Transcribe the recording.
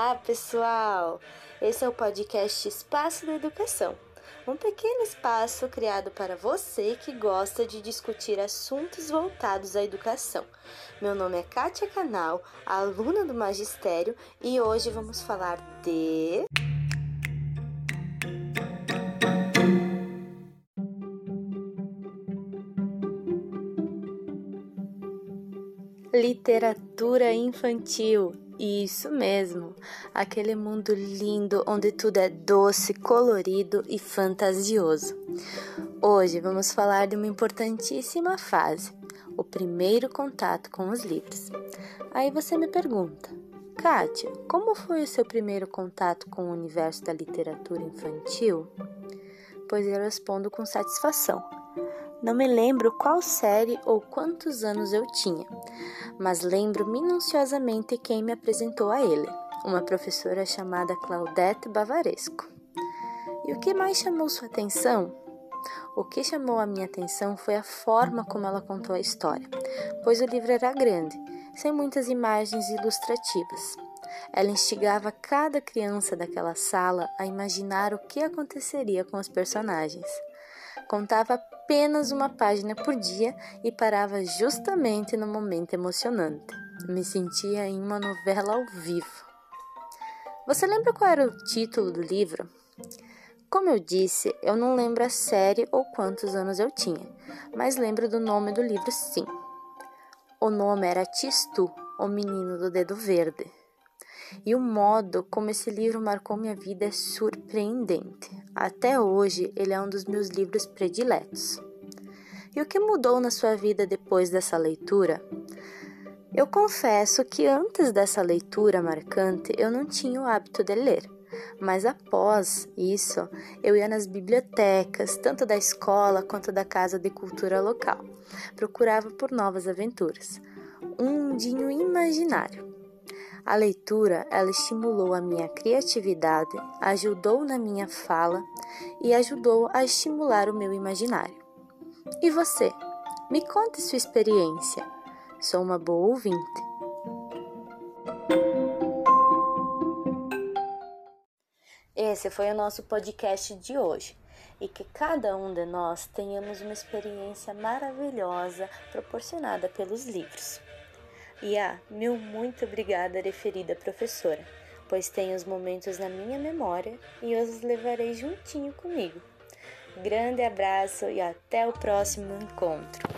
Olá, pessoal! Esse é o podcast Espaço da Educação, um pequeno espaço criado para você que gosta de discutir assuntos voltados à educação. Meu nome é Kátia Canal, aluna do Magistério, e hoje vamos falar de. Literatura infantil. Isso mesmo, aquele mundo lindo onde tudo é doce, colorido e fantasioso. Hoje vamos falar de uma importantíssima fase, o primeiro contato com os livros. Aí você me pergunta, Kátia, como foi o seu primeiro contato com o universo da literatura infantil? Pois eu respondo com satisfação. Não me lembro qual série ou quantos anos eu tinha, mas lembro minuciosamente quem me apresentou a ele, uma professora chamada Claudette Bavaresco. E o que mais chamou sua atenção? O que chamou a minha atenção foi a forma como ela contou a história, pois o livro era grande, sem muitas imagens ilustrativas. Ela instigava cada criança daquela sala a imaginar o que aconteceria com os personagens. Contava apenas uma página por dia e parava justamente no momento emocionante. Me sentia em uma novela ao vivo. Você lembra qual era o título do livro? Como eu disse, eu não lembro a série ou quantos anos eu tinha, mas lembro do nome do livro sim. O nome era Tistu, o menino do dedo verde. E o modo como esse livro marcou minha vida é surpreendente. Até hoje, ele é um dos meus livros prediletos. E o que mudou na sua vida depois dessa leitura? Eu confesso que antes dessa leitura marcante eu não tinha o hábito de ler, mas após isso eu ia nas bibliotecas, tanto da escola quanto da casa de cultura local. Procurava por novas aventuras. Um mundinho imaginário. A leitura, ela estimulou a minha criatividade, ajudou na minha fala e ajudou a estimular o meu imaginário. E você? Me conte sua experiência. Sou uma boa ouvinte. Esse foi o nosso podcast de hoje e que cada um de nós tenhamos uma experiência maravilhosa proporcionada pelos livros. E ah, meu muito obrigada, referida professora, pois tenho os momentos na minha memória e os levarei juntinho comigo. Grande abraço e até o próximo encontro.